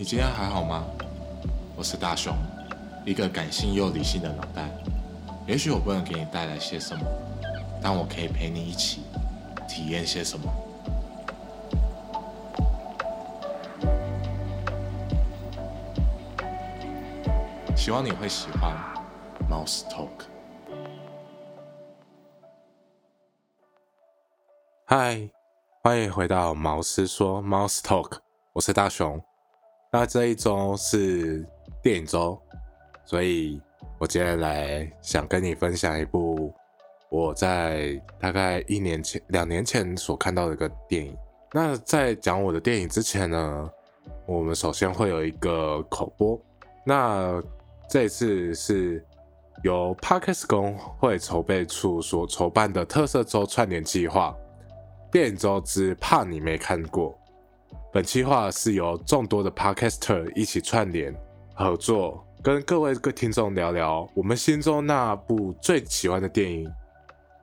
你今天还好吗？我是大雄，一个感性又理性的脑袋。也许我不能给你带来些什么，但我可以陪你一起体验些什么。希望你会喜欢 Mouse Talk。嗨，欢迎回到毛师说 Mouse Talk，我是大雄。那这一周是电影周，所以我今天来想跟你分享一部我在大概一年前、两年前所看到的一个电影。那在讲我的电影之前呢，我们首先会有一个口播。那这次是由 Parkes 工会筹备处所筹办的特色周串联计划——电影周之怕你没看过。本期话是由众多的 podcaster 一起串联合作，跟各位各听众聊聊我们心中那部最喜欢的电影，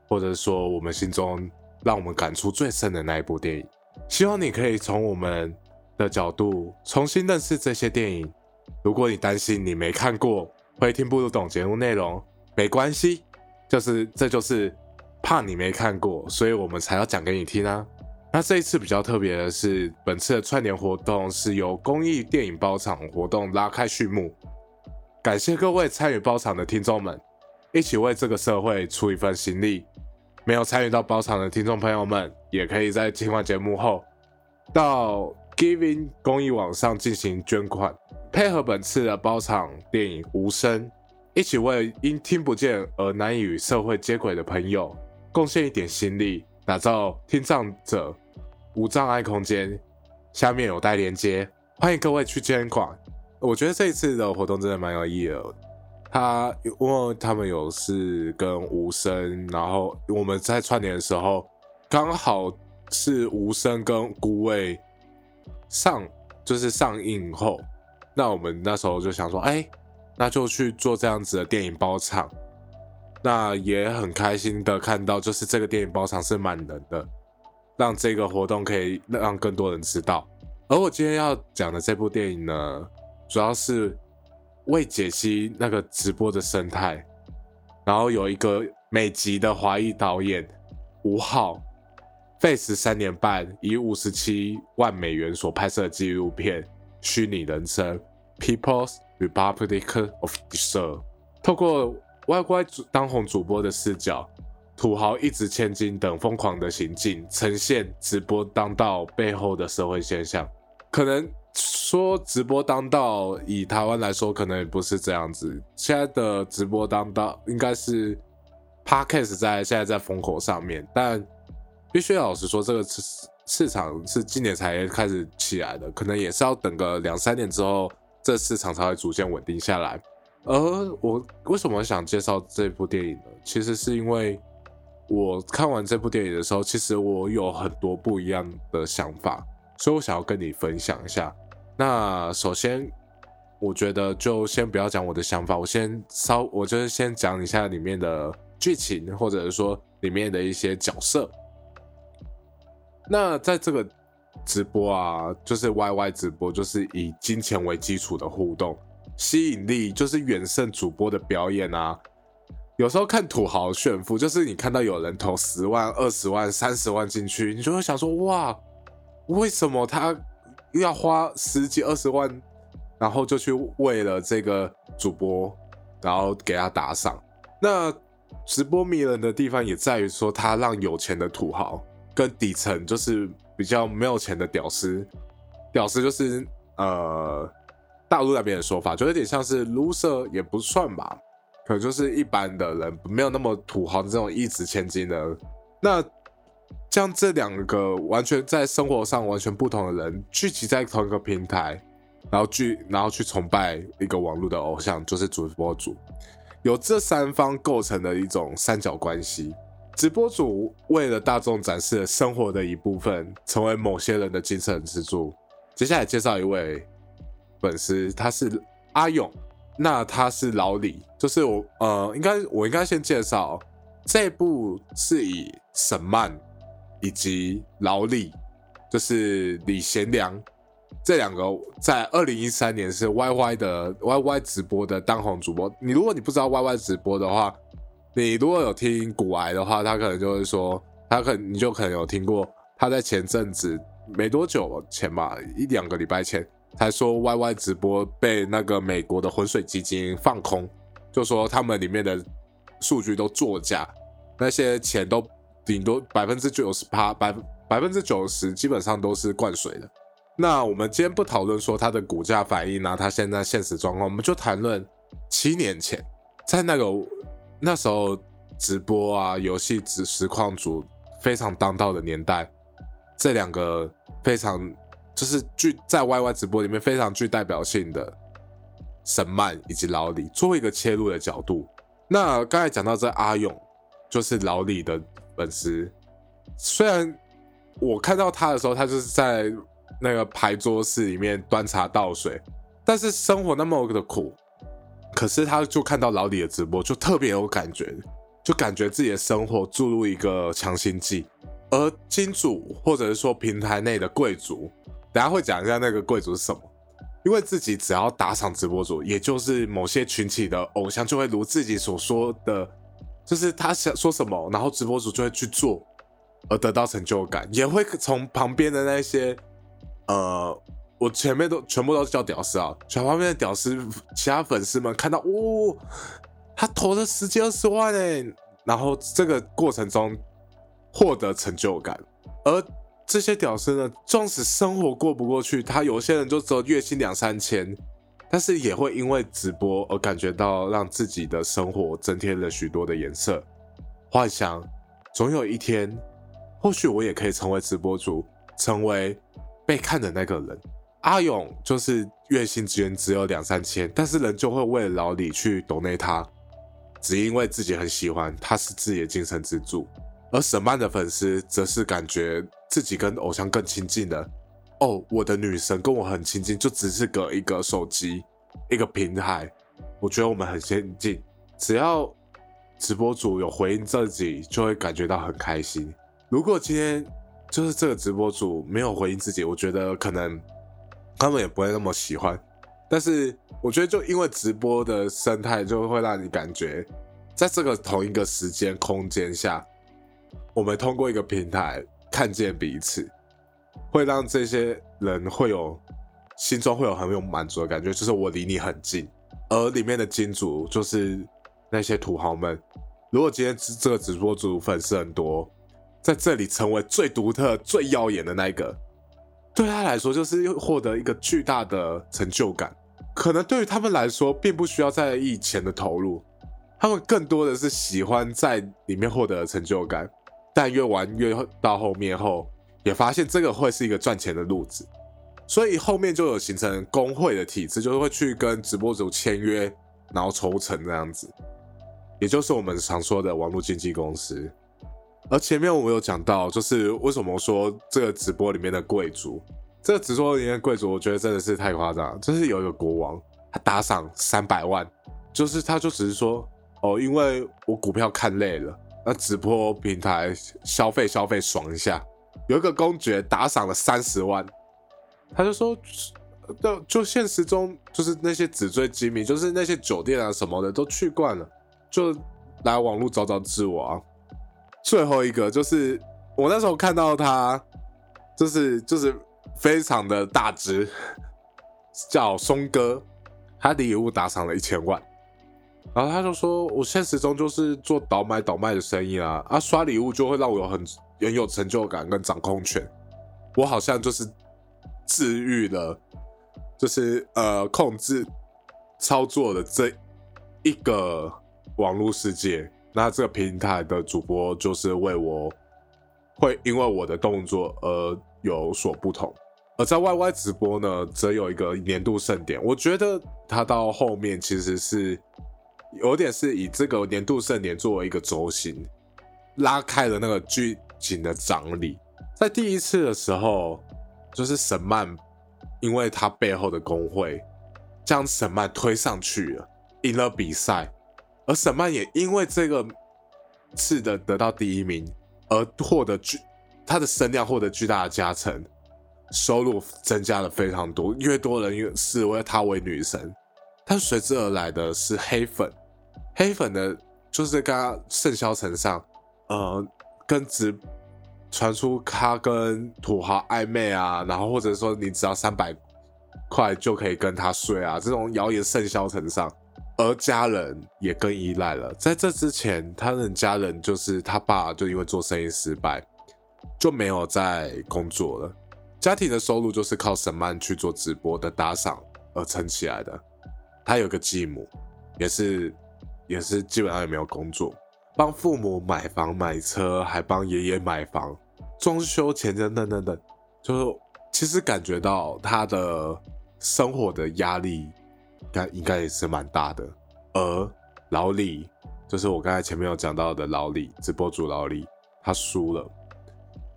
或者说我们心中让我们感触最深的那一部电影。希望你可以从我们的角度重新认识这些电影。如果你担心你没看过会听不懂节目内容，没关系，就是这就是怕你没看过，所以我们才要讲给你听啊。那这一次比较特别的是，本次的串联活动是由公益电影包场活动拉开序幕。感谢各位参与包场的听众们，一起为这个社会出一份心力。没有参与到包场的听众朋友们，也可以在听完节目后，到 Giving 公益网上进行捐款，配合本次的包场电影《无声》，一起为因听不见而难以与社会接轨的朋友贡献一点心力。打造听障者无障碍空间，下面有待连接，欢迎各位去捐款。我觉得这一次的活动真的蛮有意义的。他因为他们有是跟无声，然后我们在串联的时候，刚好是无声跟孤味上就是上映后，那我们那时候就想说，哎，那就去做这样子的电影包场。那也很开心的看到，就是这个电影包场是满人的，让这个活动可以让更多人知道。而我今天要讲的这部电影呢，主要是为解析那个直播的生态，然后有一个美籍的华裔导演吴昊，费时三年半，以五十七万美元所拍摄的纪录片《虚拟人生》（People's Republic of Deserve），透过。歪乖主当红主播的视角，土豪一掷千金等疯狂的行径，呈现直播当道背后的社会现象。可能说直播当道，以台湾来说，可能也不是这样子。现在的直播当道，应该是 Podcast 在现在在风口上面，但必须老实说，这个市市场是今年才开始起来的，可能也是要等个两三年之后，这市场才会逐渐稳定下来。而我为什么想介绍这部电影呢？其实是因为我看完这部电影的时候，其实我有很多不一样的想法，所以我想要跟你分享一下。那首先，我觉得就先不要讲我的想法，我先稍，我就是先讲一下里面的剧情，或者是说里面的一些角色。那在这个直播啊，就是 YY 直播，就是以金钱为基础的互动。吸引力就是远胜主播的表演啊！有时候看土豪炫富，就是你看到有人投十万、二十万、三十万进去，你就会想说：哇，为什么他要花十几二十万，然后就去为了这个主播，然后给他打赏？那直播迷人的地方也在于说，他让有钱的土豪跟底层就是比较没有钱的屌丝，屌丝就是呃。大陆那边的说法就有点像是 loser 也不算吧，可能就是一般的人，没有那么土豪的这种一掷千金的。那将这两个完全在生活上完全不同的人聚集在同一个平台，然后聚，然后去崇拜一个网络的偶像，就是主播主，由这三方构成的一种三角关系。直播主为了大众展示生活的一部分，成为某些人的精神支柱。接下来介绍一位。粉丝他是阿勇，那他是老李，就是我呃，应该我应该先介绍这部是以沈曼以及老李，就是李贤良这两个在二零一三年是 Y Y 的 Y Y 直播的当红主播。你如果你不知道 Y Y 直播的话，你如果有听古癌的话，他可能就会说，他可能你就可能有听过他在前阵子没多久前吧，一两个礼拜前才说 Y Y 直播被那个美国的浑水基金放空，就说他们里面的数据都作假，那些钱都顶多百分之九十八百百分之九十基本上都是灌水的。那我们今天不讨论说它的股价反应啊，它现在现实状况，我们就谈论七年前在那个那时候直播啊，游戏实实况组非常当道的年代，这两个非常就是具在 YY 直播里面非常具代表性的神曼以及老李，作为一个切入的角度。那刚才讲到这阿勇，就是老李的粉丝，虽然我看到他的时候，他就是在。那个牌桌室里面端茶倒水，但是生活那么的苦，可是他就看到老李的直播，就特别有感觉，就感觉自己的生活注入一个强心剂。而金主或者是说平台内的贵族，等下会讲一下那个贵族是什么，因为自己只要打赏直播主，也就是某些群体的偶像，就会如自己所说的，就是他想说什么，然后直播主就会去做，而得到成就感，也会从旁边的那些。呃，我前面都全部都是叫屌丝啊，全旁边的屌丝，其他粉丝们看到，哦，他投了十几二十万哎，然后这个过程中获得成就感，而这些屌丝呢，纵使生活过不过去，他有些人就只有月薪两三千，但是也会因为直播而感觉到让自己的生活增添了许多的颜色，幻想总有一天，或许我也可以成为直播主，成为。被看的那个人，阿勇就是月薪资源只有两三千，但是人就会为了老李去抖内他，只因为自己很喜欢，他是自己的精神支柱。而沈曼的粉丝则是感觉自己跟偶像更亲近了。哦，我的女神跟我很亲近，就只是隔一个手机，一个平台。我觉得我们很先进，只要直播主有回应自己，就会感觉到很开心。如果今天。就是这个直播主没有回应自己，我觉得可能他们也不会那么喜欢。但是我觉得，就因为直播的生态，就会让你感觉，在这个同一个时间空间下，我们通过一个平台看见彼此，会让这些人会有心中会有很有满足的感觉，就是我离你很近。而里面的金主就是那些土豪们。如果今天这个直播主粉丝很多。在这里成为最独特、最耀眼的那个，对他来说就是获得一个巨大的成就感。可能对于他们来说，并不需要在意钱的投入，他们更多的是喜欢在里面获得成就感。但越玩越到后面后，也发现这个会是一个赚钱的路子，所以后面就有形成工会的体制，就是会去跟直播主签约，然后抽成这样子，也就是我们常说的网络经纪公司。而前面我们有讲到，就是为什么说这个直播里面的贵族，这个直播里面的贵族，我觉得真的是太夸张。就是有一个国王，他打赏三百万，就是他就只是说，哦，因为我股票看累了，那直播平台消费消费爽一下。有一个公爵打赏了三十万，他就说，就就现实中就是那些纸醉金迷，就是那些酒店啊什么的都去惯了，就来网络找找自我啊。最后一个就是我那时候看到他，就是就是非常的大只，叫松哥，他的礼物打赏了一千万，然后他就说，我现实中就是做倒买倒卖的生意啊，啊刷礼物就会让我有很很有成就感跟掌控权，我好像就是治愈了，就是呃控制操作的这一个网络世界。那这个平台的主播就是为我，会因为我的动作而有所不同，而在 YY 直播呢，则有一个年度盛典。我觉得它到后面其实是有点是以这个年度盛典作为一个轴心，拉开了那个剧情的张力。在第一次的时候，就是沈曼，因为他背后的工会将沈曼推上去了，赢了比赛。而沈曼也因为这个次的得到第一名，而获得巨他的声量获得巨大的加成，收入增加了非常多，越多人越视为她为女神。但随之而来的是黑粉，黑粉的就是跟她盛嚣尘上，呃，跟直传出他跟土豪暧昧啊，然后或者说你只要三百块就可以跟他睡啊，这种谣言盛嚣尘上，而家人也更依赖了。在这之前，他的家人就是他爸，就因为做生意失败，就没有在工作了。家庭的收入就是靠沈曼去做直播的打赏而撑起来的。他有个继母，也是也是基本上也没有工作，帮父母买房买车，还帮爷爷买房、装修钱等等等等，就是其实感觉到他的生活的压力，该应该也是蛮大的。而老李，就是我刚才前面有讲到的老李，直播主老李，他输了。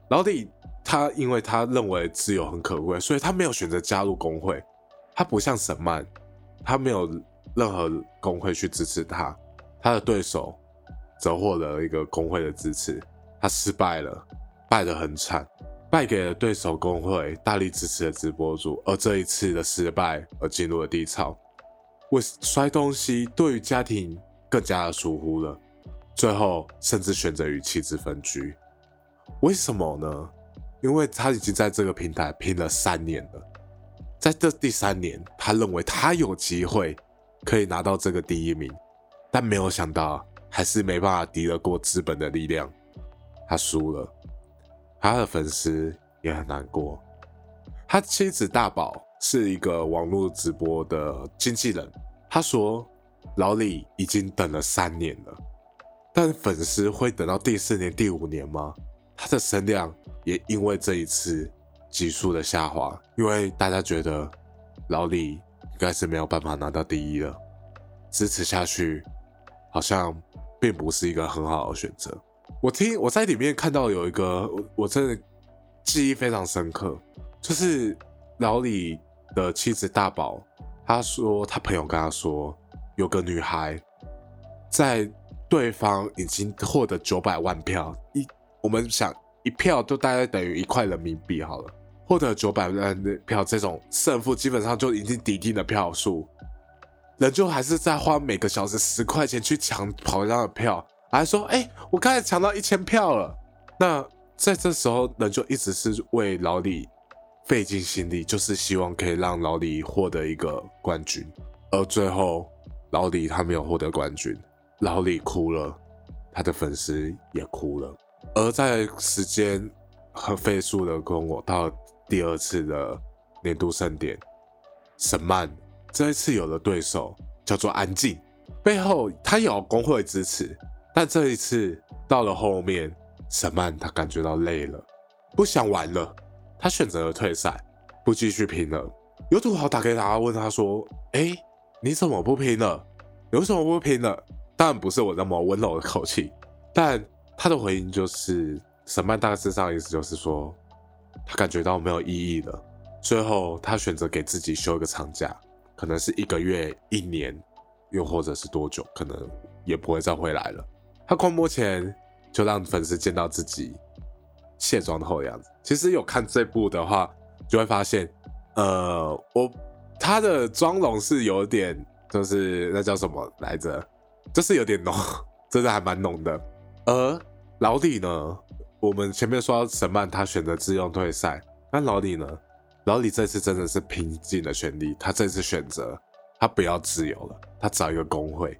老李他因为他认为自由很可贵，所以他没有选择加入工会。他不像沈曼。他没有任何工会去支持他，他的对手则获得一个工会的支持，他失败了，败得很惨，败给了对手工会大力支持的直播主，而这一次的失败而进入了低潮，为摔东西对于家庭更加的疏忽了，最后甚至选择与妻子分居，为什么呢？因为他已经在这个平台拼了三年了。在这第三年，他认为他有机会可以拿到这个第一名，但没有想到还是没办法敌得过资本的力量，他输了。他的粉丝也很难过。他妻子大宝是一个网络直播的经纪人，他说：“老李已经等了三年了，但粉丝会等到第四年、第五年吗？”他的声量也因为这一次。急速的下滑，因为大家觉得老李应该是没有办法拿到第一了，支持下去好像并不是一个很好的选择。我听我在里面看到有一个，我真的记忆非常深刻，就是老李的妻子大宝，他说他朋友跟他说，有个女孩在对方已经获得九百万票，一我们想一票就大概等于一块人民币好了。获得九百万的票，这种胜负基本上就已经抵定的票数，人就还是在花每个小时十块钱去抢跑一样的票，还说：“哎，我刚才抢到一千票了。”那在这时候，人就一直是为老李费尽心力，就是希望可以让老李获得一个冠军。而最后，老李他没有获得冠军，老李哭了，他的粉丝也哭了。而在时间很飞速的跟我到。第二次的年度盛典，沈曼这一次有了对手，叫做安静，背后他有工会支持，但这一次到了后面，沈曼他感觉到累了，不想玩了，他选择了退赛，不继续拼了。有土豪打给他，问他说：“哎，你怎么不拼了？有什么不拼了？”当然不是我那么温柔的口气，但他的回应就是，沈曼大致上意思就是说。他感觉到没有意义了，最后他选择给自己休一个长假，可能是一个月、一年，又或者是多久，可能也不会再回来了。他狂播前就让粉丝见到自己卸妆后的样子。其实有看这部的话，就会发现，呃，我他的妆容是有点，就是那叫什么来着，就是有点浓，真的还蛮浓的。而老李呢？我们前面说沈曼他选择自用退赛，那老李呢？老李这次真的是拼尽了全力，他这次选择他不要自由了，他找一个工会，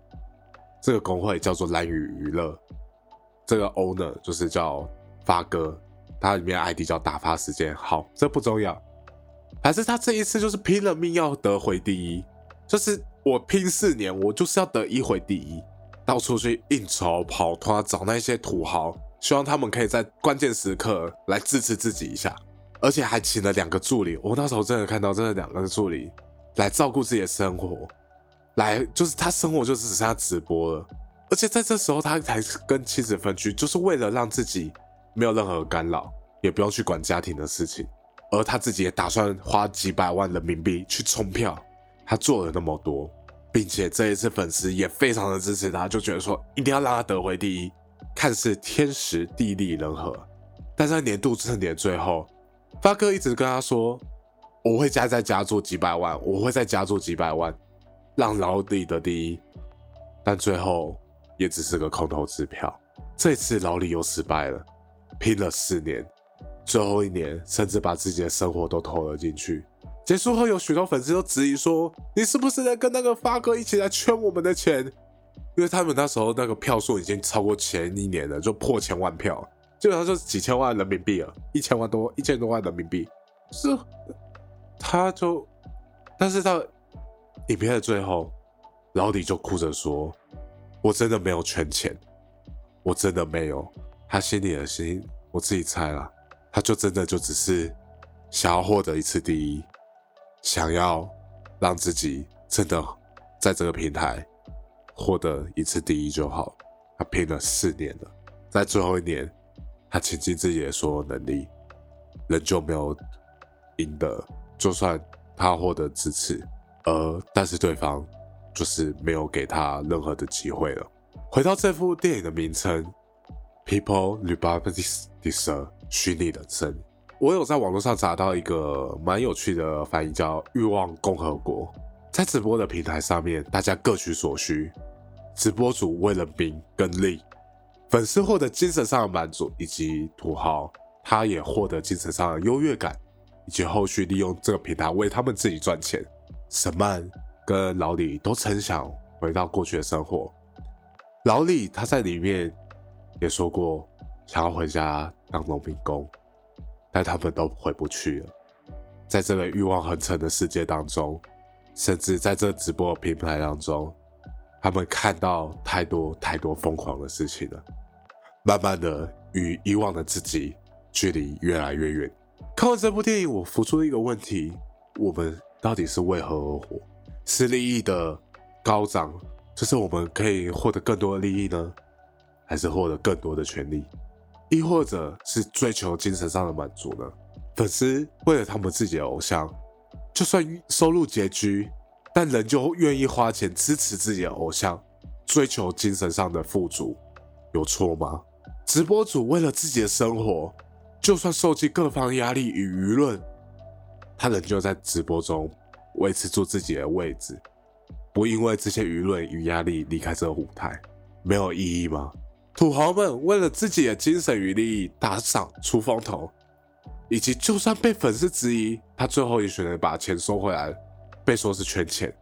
这个工会叫做蓝宇娱乐，这个 owner 就是叫发哥，他里面 ID 叫打发时间。好，这不重要，还是他这一次就是拼了命要得回第一，就是我拼四年，我就是要得一回第一，到处去应酬跑团找那些土豪。希望他们可以在关键时刻来支持自己一下，而且还请了两个助理。我那时候真的看到，真的两个助理来照顾自己的生活，来就是他生活就只剩下直播了。而且在这时候，他才跟妻子分居，就是为了让自己没有任何干扰，也不用去管家庭的事情。而他自己也打算花几百万人民币去冲票，他做了那么多，并且这一次粉丝也非常的支持他，就觉得说一定要让他得回第一。看似天时地利人和，但在年度盛典最后，发哥一直跟他说：“我会加再加做几百万，我会再加做几百万，让老李得第一。”但最后也只是个空头支票。这次老李又失败了，拼了四年，最后一年甚至把自己的生活都投了进去。结束后，有许多粉丝都质疑说：“你是不是在跟那个发哥一起来圈我们的钱？”因为他们那时候那个票数已经超过前一年了，就破千万票，基本上就是几千万人民币了，一千万多，一千多万人民币。是，他就，但是到影片的最后，老李就哭着说：“我真的没有圈钱，我真的没有。”他心里的心，我自己猜了，他就真的就只是想要获得一次第一。想要让自己真的在这个平台获得一次第一就好。他拼了四年了，在最后一年，他倾尽自己的所有能力，仍旧没有赢得。就算他获得支持，而但是对方就是没有给他任何的机会了。回到这部电影的名称，People Republic Deserve 虚拟人生。我有在网络上查到一个蛮有趣的翻译，叫“欲望共和国”。在直播的平台上面，大家各取所需，直播主为了名跟利，粉丝获得精神上的满足，以及土豪他也获得精神上的优越感，以及后续利用这个平台为他们自己赚钱。沈曼跟老李都曾想回到过去的生活，老李他在里面也说过想要回家当农民工。但他们都回不去了，在这个欲望横陈的世界当中，甚至在这直播平台当中，他们看到太多太多疯狂的事情了。慢慢的，与以往的自己距离越来越远。看完这部电影，我浮出了一个问题：我们到底是为何而活？是利益的高涨，就是我们可以获得更多的利益呢，还是获得更多的权利？亦或者是追求精神上的满足呢？粉丝为了他们自己的偶像，就算收入拮据，但仍旧愿意花钱支持自己的偶像，追求精神上的富足，有错吗？直播主为了自己的生活，就算受尽各方压力与舆论，他仍旧在直播中维持住自己的位置，不因为这些舆论与压力离开这个舞台，没有意义吗？土豪们为了自己的精神与利益打赏出风头，以及就算被粉丝质疑，他最后也选择把钱收回来，被说是圈钱，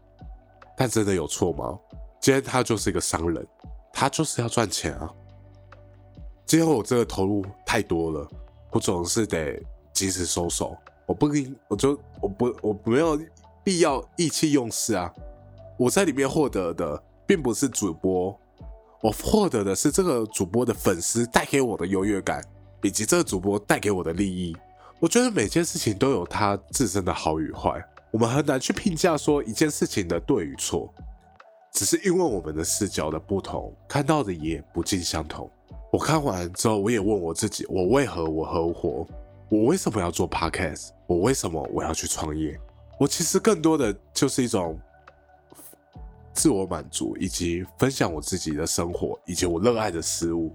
但真的有错吗？今天他就是一个商人，他就是要赚钱啊。今天我这个投入太多了，我总是得及时收手，我不应，我就我不我没有必要意气用事啊。我在里面获得的并不是主播。我获得的是这个主播的粉丝带给我的优越感，以及这个主播带给我的利益。我觉得每件事情都有它自身的好与坏，我们很难去评价说一件事情的对与错，只是因为我们的视角的不同，看到的也不尽相同。我看完之后，我也问我自己：我为何我合伙？我为什么要做 podcast？我为什么我要去创业？我其实更多的就是一种。自我满足，以及分享我自己的生活，以及我热爱的事物。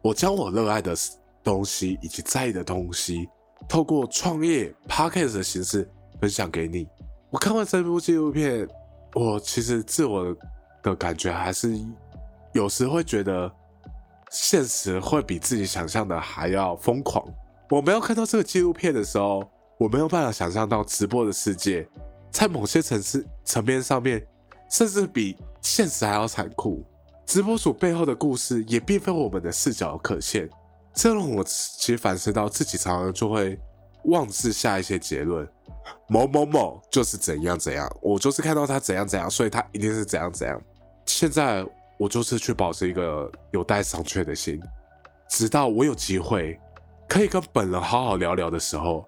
我将我热爱的东西以及在意的东西，透过创业 podcast 的形式分享给你。我看完这部纪录片，我其实自我的感觉还是有时会觉得，现实会比自己想象的还要疯狂。我没有看到这个纪录片的时候，我没有办法想象到直播的世界，在某些层次层面上面。甚至比现实还要残酷。直播主背后的故事也并非我们的视角可见。这让我其实反思到自己，常常就会妄自下一些结论：某某某就是怎样怎样，我就是看到他怎样怎样，所以他一定是怎样怎样。现在我就是去保持一个有待商榷的心，直到我有机会可以跟本人好好聊聊的时候，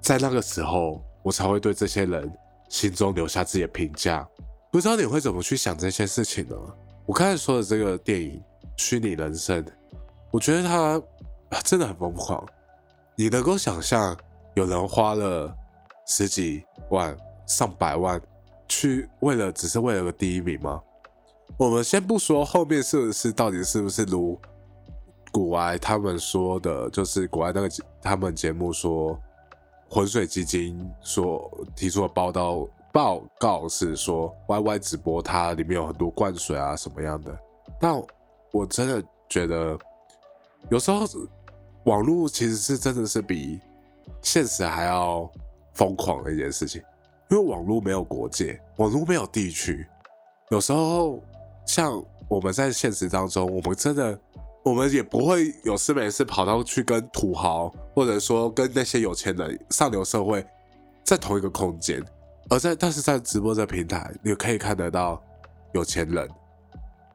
在那个时候，我才会对这些人心中留下自己的评价。不知道你会怎么去想这些事情呢？我刚才说的这个电影《虚拟人生》，我觉得它真的很疯狂。你能够想象有人花了十几万、上百万去为了只是为了个第一名吗？我们先不说后面是不是到底是不是如古埃他们说的，就是古埃那个他们节目说浑水基金所提出的报道报告是说，Y Y 直播它里面有很多灌水啊什么样的，但我真的觉得有时候网络其实是真的是比现实还要疯狂的一件事情，因为网络没有国界，网络没有地区，有时候像我们在现实当中，我们真的。我们也不会有事没事跑到去跟土豪，或者说跟那些有钱人、上流社会在同一个空间，而在但是在直播这平台，你可以看得到有钱人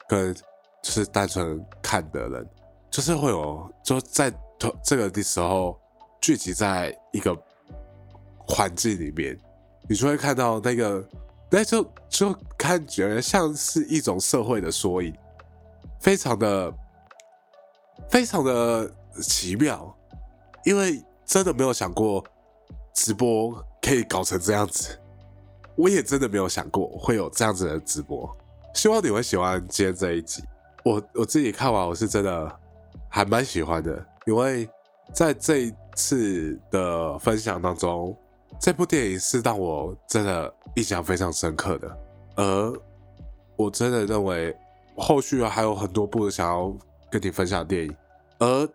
跟就是单纯看的人，就是会有就在这个的时候聚集在一个环境里面，你就会看到那个，那就就看觉得像是一种社会的缩影，非常的。非常的奇妙，因为真的没有想过直播可以搞成这样子，我也真的没有想过会有这样子的直播。希望你会喜欢今天这一集。我我自己看完，我是真的还蛮喜欢的，因为在这一次的分享当中，这部电影是让我真的印象非常深刻的，而我真的认为后续还有很多部想要。跟你分享电影，而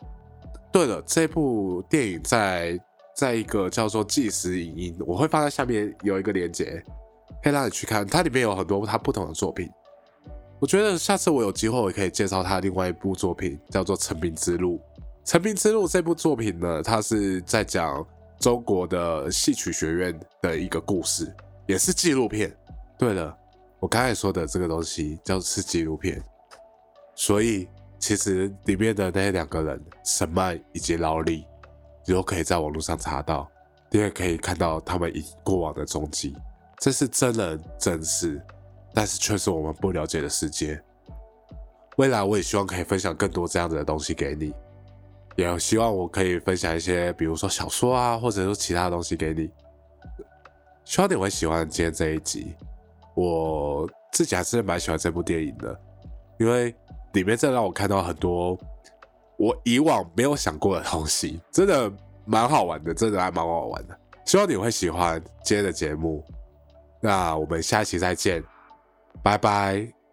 对了，这部电影在在一个叫做纪实影音，我会放在下面有一个链接，可以让你去看。它里面有很多它不同的作品，我觉得下次我有机会，我可以介绍他另外一部作品，叫做《成名之路》。《成名之路》这部作品呢，它是在讲中国的戏曲学院的一个故事，也是纪录片。对了，我刚才说的这个东西叫是纪录片，所以。其实里面的那两个人，沈曼以及劳力，你都可以在网络上查到，你也可以看到他们以过往的踪迹。这是真人真事，但是却是我们不了解的世界。未来我也希望可以分享更多这样子的东西给你，也希望我可以分享一些，比如说小说啊，或者说其他东西给你。希望你会喜欢今天这一集。我自己还是蛮喜欢这部电影的，因为。里面真的让我看到很多我以往没有想过的东西，真的蛮好玩的，真的还蛮好玩的。希望你会喜欢今天的节目，那我们下期再见，拜拜。